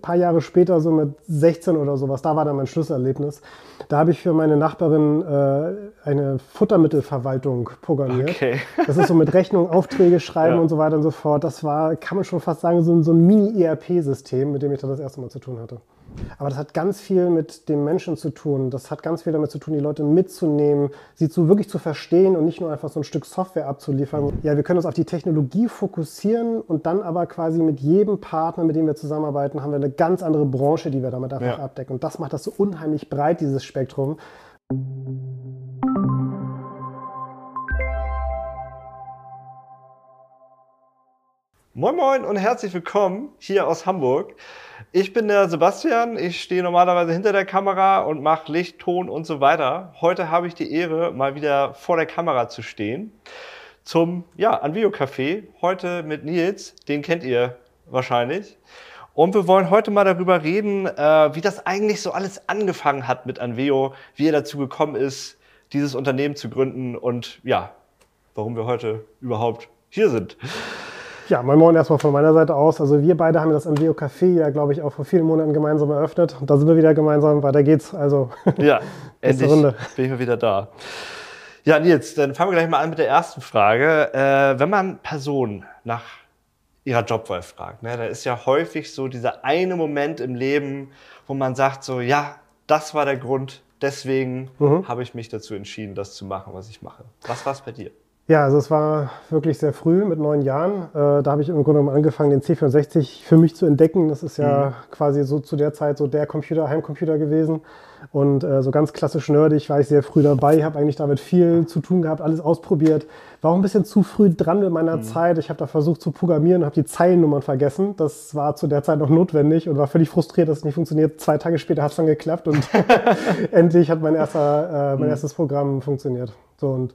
ein paar Jahre später, so mit 16 oder sowas, da war dann mein Schlüsselerlebnis. Da habe ich für meine Nachbarin äh, eine Futtermittelverwaltung programmiert. Okay. Das ist so mit Rechnung, Aufträge schreiben ja. und so weiter und so fort. Das war, kann man schon fast sagen, so, so ein Mini-ERP-System, mit dem ich da das erste Mal zu tun hatte. Aber das hat ganz viel mit dem Menschen zu tun. Das hat ganz viel damit zu tun, die Leute mitzunehmen, sie zu wirklich zu verstehen und nicht nur einfach so ein Stück Software abzuliefern. Ja, wir können uns auf die Technologie fokussieren und dann aber quasi mit jedem Partner, mit dem wir zusammenarbeiten, haben wir eine ganz andere Branche, die wir damit einfach ja. abdecken. Und das macht das so unheimlich breit, dieses Spektrum. Moin Moin und herzlich willkommen hier aus Hamburg. Ich bin der Sebastian, ich stehe normalerweise hinter der Kamera und mache Licht, Ton und so weiter. Heute habe ich die Ehre, mal wieder vor der Kamera zu stehen zum ja, Anvio Café. Heute mit Nils, den kennt ihr wahrscheinlich. Und wir wollen heute mal darüber reden, äh, wie das eigentlich so alles angefangen hat mit Anveo, wie er dazu gekommen ist, dieses Unternehmen zu gründen und ja, warum wir heute überhaupt hier sind. Ja, moin Moin erstmal von meiner Seite aus. Also wir beide haben das Envio Café ja, glaube ich, auch vor vielen Monaten gemeinsam eröffnet. Und da sind wir wieder gemeinsam. Weiter geht's. Also ja, endlich Runde. bin ich mal wieder da. Ja, Nils, dann fangen wir gleich mal an mit der ersten Frage. Äh, wenn man Personen nach ihrer Jobwahl fragt, ne, da ist ja häufig so dieser eine Moment im Leben, wo man sagt so, ja, das war der Grund, deswegen mhm. habe ich mich dazu entschieden, das zu machen, was ich mache. Was war es bei dir? Ja, also es war wirklich sehr früh mit neun Jahren. Äh, da habe ich im Grunde genommen angefangen, den C64 für mich zu entdecken. Das ist ja mhm. quasi so zu der Zeit so der Computer, Heimcomputer gewesen. Und äh, so ganz klassisch nerdig war ich sehr früh dabei, habe eigentlich damit viel zu tun gehabt, alles ausprobiert. War auch ein bisschen zu früh dran mit meiner mhm. Zeit. Ich habe da versucht zu programmieren, habe die Zeilennummern vergessen. Das war zu der Zeit noch notwendig und war völlig frustriert, dass es nicht funktioniert. Zwei Tage später hat es dann geklappt und endlich hat mein, erster, äh, mein mhm. erstes Programm funktioniert. So und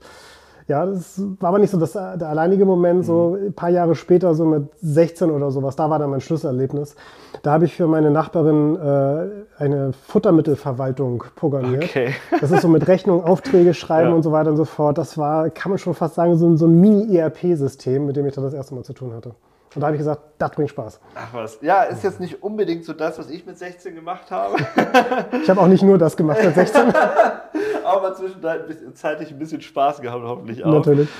ja, das war aber nicht so das, der alleinige Moment. So mhm. ein paar Jahre später, so mit 16 oder sowas, da war dann mein Schlüsselerlebnis. Da habe ich für meine Nachbarin äh, eine Futtermittelverwaltung programmiert. Okay. Das ist so mit Rechnung, Aufträge schreiben ja. und so weiter und so fort. Das war, kann man schon fast sagen, so, so ein Mini-ERP-System, mit dem ich da das erste Mal zu tun hatte. Und da habe ich gesagt, das bringt Spaß. Ach was. Ja, ist jetzt nicht unbedingt so das, was ich mit 16 gemacht habe. ich habe auch nicht nur das gemacht mit 16. Aber zwischenzeitlich ein bisschen Spaß gehabt, hoffentlich auch. Natürlich.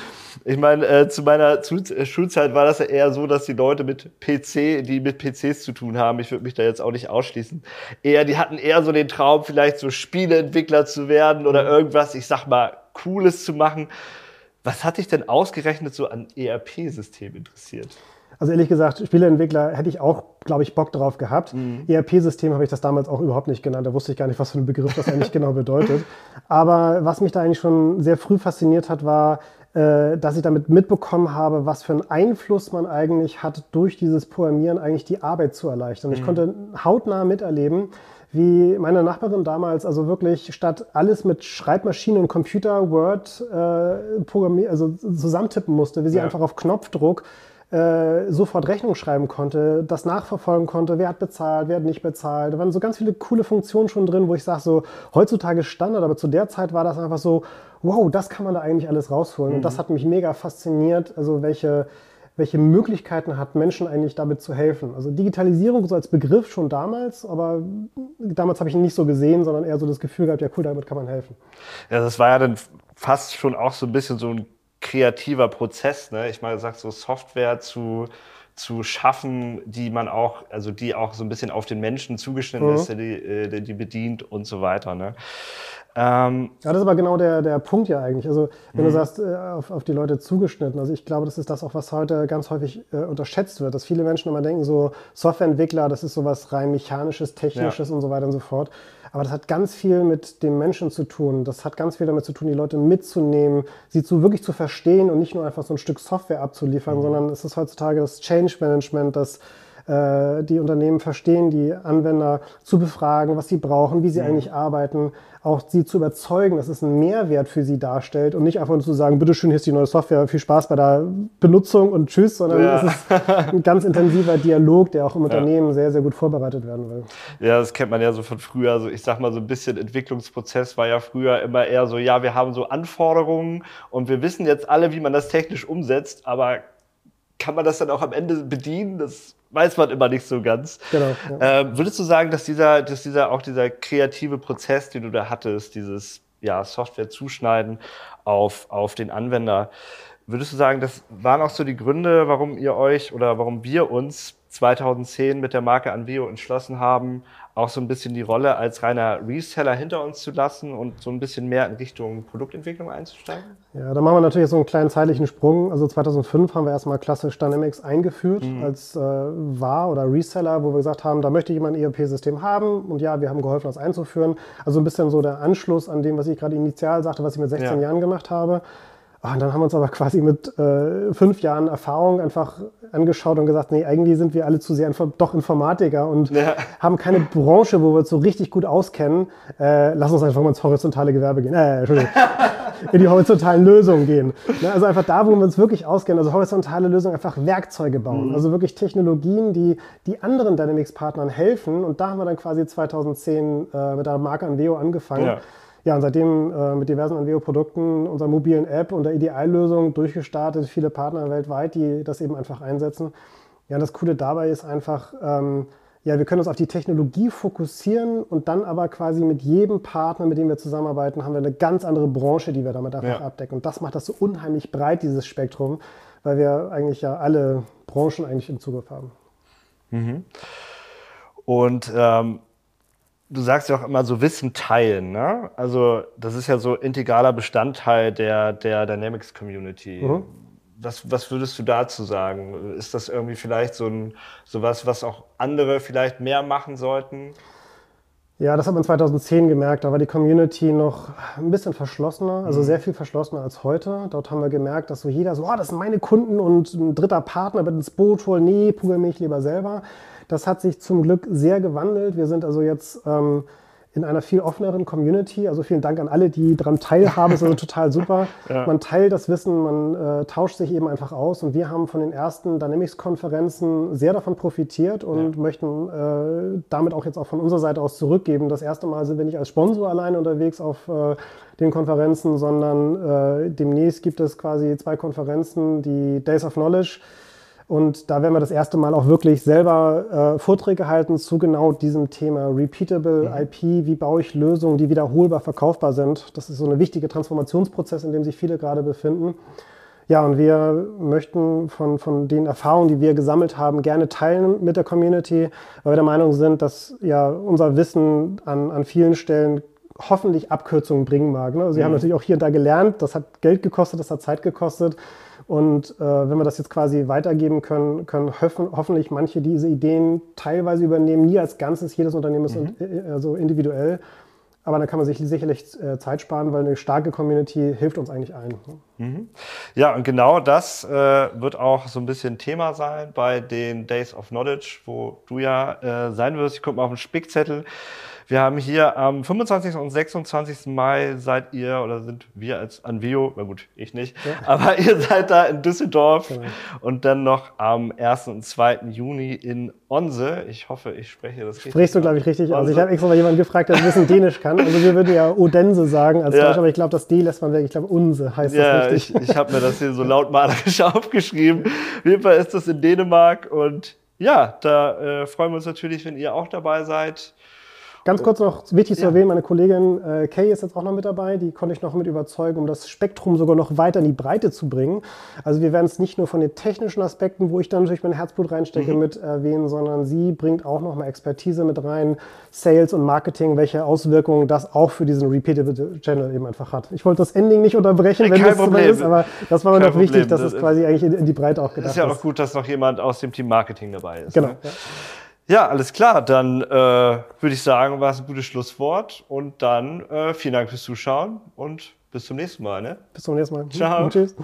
Ich meine, äh, zu meiner zu äh, Schulzeit war das ja eher so, dass die Leute mit PC, die mit PCs zu tun haben, ich würde mich da jetzt auch nicht ausschließen, eher, die hatten eher so den Traum, vielleicht so Spieleentwickler zu werden oder mhm. irgendwas, ich sag mal, Cooles zu machen. Was hat dich denn ausgerechnet so an ERP-Systemen interessiert? Also ehrlich gesagt, Spieleentwickler hätte ich auch, glaube ich, Bock drauf gehabt. Mhm. ERP-System habe ich das damals auch überhaupt nicht genannt. Da wusste ich gar nicht, was für ein Begriff das eigentlich genau bedeutet. Aber was mich da eigentlich schon sehr früh fasziniert hat, war, äh, dass ich damit mitbekommen habe, was für einen Einfluss man eigentlich hat, durch dieses Programmieren eigentlich die Arbeit zu erleichtern. Mhm. Ich konnte hautnah miterleben, wie meine Nachbarin damals, also wirklich statt alles mit Schreibmaschinen und Computer, Word äh, programmieren, also zusammentippen musste, wie sie ja. einfach auf Knopfdruck äh, sofort Rechnung schreiben konnte, das nachverfolgen konnte, wer hat bezahlt, wer hat nicht bezahlt. Da waren so ganz viele coole Funktionen schon drin, wo ich sage, so heutzutage Standard, aber zu der Zeit war das einfach so, wow, das kann man da eigentlich alles rausholen. Mhm. Und das mhm. hat mich mega fasziniert, also welche, welche Möglichkeiten hat Menschen eigentlich damit zu helfen. Also Digitalisierung so als Begriff schon damals, aber damals habe ich ihn nicht so gesehen, sondern eher so das Gefühl gehabt, ja cool, damit kann man helfen. Ja, das war ja dann fast schon auch so ein bisschen so ein kreativer Prozess. Ne? Ich mal gesagt, so Software zu, zu schaffen, die man auch, also die auch so ein bisschen auf den Menschen zugeschnitten mhm. ist, der die, äh, die bedient und so weiter. Ne? Ähm, ja, das ist aber genau der, der Punkt ja eigentlich. Also, wenn du mhm. sagst, äh, auf, auf die Leute zugeschnitten. Also, ich glaube, das ist das auch, was heute ganz häufig äh, unterschätzt wird, dass viele Menschen immer denken, so Softwareentwickler, das ist so was rein mechanisches, technisches ja. und so weiter und so fort. Aber das hat ganz viel mit dem Menschen zu tun. Das hat ganz viel damit zu tun, die Leute mitzunehmen, sie zu wirklich zu verstehen und nicht nur einfach so ein Stück Software abzuliefern, mhm. sondern es ist heutzutage das Change Management, das äh, die Unternehmen verstehen, die Anwender zu befragen, was sie brauchen, wie sie mhm. eigentlich arbeiten, auch sie zu überzeugen, dass es einen Mehrwert für sie darstellt und nicht einfach nur zu sagen, bitteschön, hier ist die neue Software, viel Spaß bei der Benutzung und tschüss, sondern ja. es ist ein ganz intensiver Dialog, der auch im Unternehmen ja. sehr, sehr gut vorbereitet werden will. Ja, das kennt man ja so von früher. Also ich sag mal, so ein bisschen Entwicklungsprozess war ja früher immer eher so, ja, wir haben so Anforderungen und wir wissen jetzt alle, wie man das technisch umsetzt, aber kann man das dann auch am Ende bedienen? Das weiß man immer nicht so ganz. Genau. Ja. Ähm, würdest du sagen, dass dieser, dass dieser auch dieser kreative Prozess, den du da hattest, dieses ja, Software zuschneiden auf, auf den Anwender, würdest du sagen, das waren auch so die Gründe, warum ihr euch oder warum wir uns 2010 mit der Marke Anveo entschlossen haben, auch so ein bisschen die Rolle als reiner Reseller hinter uns zu lassen und so ein bisschen mehr in Richtung Produktentwicklung einzusteigen? Ja, da machen wir natürlich so einen kleinen zeitlichen Sprung. Also 2005 haben wir erstmal klassisch Dynamics eingeführt mhm. als äh, War- oder Reseller, wo wir gesagt haben, da möchte jemand ein ERP-System haben und ja, wir haben geholfen, das einzuführen. Also ein bisschen so der Anschluss an dem, was ich gerade initial sagte, was ich mit 16 ja. Jahren gemacht habe. Ah, und dann haben wir uns aber quasi mit äh, fünf Jahren Erfahrung einfach angeschaut und gesagt, nee, eigentlich sind wir alle zu sehr doch Informatiker und ja. haben keine Branche, wo wir uns so richtig gut auskennen. Äh, lass uns einfach mal ins horizontale Gewerbe gehen. Äh, Entschuldigung. in die horizontalen Lösungen gehen. Ne, also einfach da, wo wir uns wirklich auskennen, also horizontale Lösungen, einfach Werkzeuge bauen. Mhm. Also wirklich Technologien, die, die anderen Dynamics-Partnern helfen. Und da haben wir dann quasi 2010 äh, mit der Marke Anveo angefangen. Ja. Ja, und seitdem äh, mit diversen Anveo-Produkten, unserer mobilen App und der Ideallösung durchgestartet, viele Partner weltweit, die das eben einfach einsetzen. Ja, und das Coole dabei ist einfach, ähm, ja, wir können uns auf die Technologie fokussieren und dann aber quasi mit jedem Partner, mit dem wir zusammenarbeiten, haben wir eine ganz andere Branche, die wir damit einfach ja. abdecken. Und das macht das so unheimlich breit, dieses Spektrum, weil wir eigentlich ja alle Branchen eigentlich im Zugriff haben. Mhm. Und ähm, du sagst ja auch immer so Wissen teilen, ne? Also das ist ja so integraler Bestandteil der, der Dynamics Community. Mhm. Was, was würdest du dazu sagen? Ist das irgendwie vielleicht so ein sowas, was auch andere vielleicht mehr machen sollten? Ja, das hat man 2010 gemerkt. Da war die Community noch ein bisschen verschlossener, also mhm. sehr viel verschlossener als heute. Dort haben wir gemerkt, dass so jeder so, oh, das sind meine Kunden und ein dritter Partner wird ins Boot holen. Nee, programmiere ich lieber selber. Das hat sich zum Glück sehr gewandelt. Wir sind also jetzt ähm, in einer viel offeneren Community. Also vielen Dank an alle, die daran teilhaben. Es ist also total super. Ja. Man teilt das Wissen, man äh, tauscht sich eben einfach aus. Und wir haben von den ersten Dynamics-Konferenzen sehr davon profitiert und ja. möchten äh, damit auch jetzt auch von unserer Seite aus zurückgeben. Das erste Mal sind wir nicht als Sponsor alleine unterwegs auf äh, den Konferenzen, sondern äh, demnächst gibt es quasi zwei Konferenzen, die Days of Knowledge und da werden wir das erste Mal auch wirklich selber äh, Vorträge halten zu genau diesem Thema Repeatable mhm. IP. Wie baue ich Lösungen, die wiederholbar verkaufbar sind? Das ist so ein wichtiger Transformationsprozess, in dem sich viele gerade befinden. Ja, und wir möchten von, von den Erfahrungen, die wir gesammelt haben, gerne teilen mit der Community, weil wir der Meinung sind, dass ja unser Wissen an, an vielen Stellen hoffentlich Abkürzungen bringen mag. Ne? Also Sie mhm. haben natürlich auch hier und da gelernt, das hat Geld gekostet, das hat Zeit gekostet. Und äh, wenn wir das jetzt quasi weitergeben können, können hoffen, hoffentlich manche diese Ideen teilweise übernehmen, nie als Ganzes, jedes Unternehmen ist mhm. also individuell. Aber dann kann man sich sicherlich äh, Zeit sparen, weil eine starke Community hilft uns eigentlich allen. Mhm. Ja, und genau das äh, wird auch so ein bisschen Thema sein bei den Days of Knowledge, wo du ja äh, sein wirst. Ich gucke mal auf den Spickzettel. Wir haben hier am 25. und 26. Mai seid ihr oder sind wir als Anvio, na gut, ich nicht, ja. aber ihr seid da in Düsseldorf genau. und dann noch am 1. und 2. Juni in Onse. Ich hoffe, ich spreche das richtig. Sprichst du, glaube ich, richtig aus. Ich habe extra mal jemanden gefragt, der ein bisschen Dänisch kann. Also wir würden ja Odense sagen als ja. Deutsch, aber ich glaube, das D lässt man weg. Ich glaube, Unse heißt ja, das richtig. Ich, ich habe mir das hier so lautmalerisch aufgeschrieben. Auf jeden Fall ist das in Dänemark und ja, da äh, freuen wir uns natürlich, wenn ihr auch dabei seid. Ganz kurz noch wichtig zu ja. erwähnen, meine Kollegin äh, Kay ist jetzt auch noch mit dabei. Die konnte ich noch mit überzeugen, um das Spektrum sogar noch weiter in die Breite zu bringen. Also wir werden es nicht nur von den technischen Aspekten, wo ich dann natürlich mein Herzblut reinstecke, mhm. mit erwähnen, sondern sie bringt auch noch mal Expertise mit rein, Sales und Marketing, welche Auswirkungen das auch für diesen Repeatable Channel eben einfach hat. Ich wollte das Ending nicht unterbrechen, wenn Kein das so ist, aber das war mir noch Problem. wichtig, dass es quasi eigentlich in, in, die Breite auch gedacht ist. Ist ja auch gut, dass noch jemand aus dem Team Marketing dabei ist. Genau. Ne? Ja. Ja, alles klar. Dann äh, würde ich sagen, war es ein gutes Schlusswort. Und dann äh, vielen Dank fürs Zuschauen und bis zum nächsten Mal. Ne? Bis zum nächsten Mal. Ciao. Und tschüss.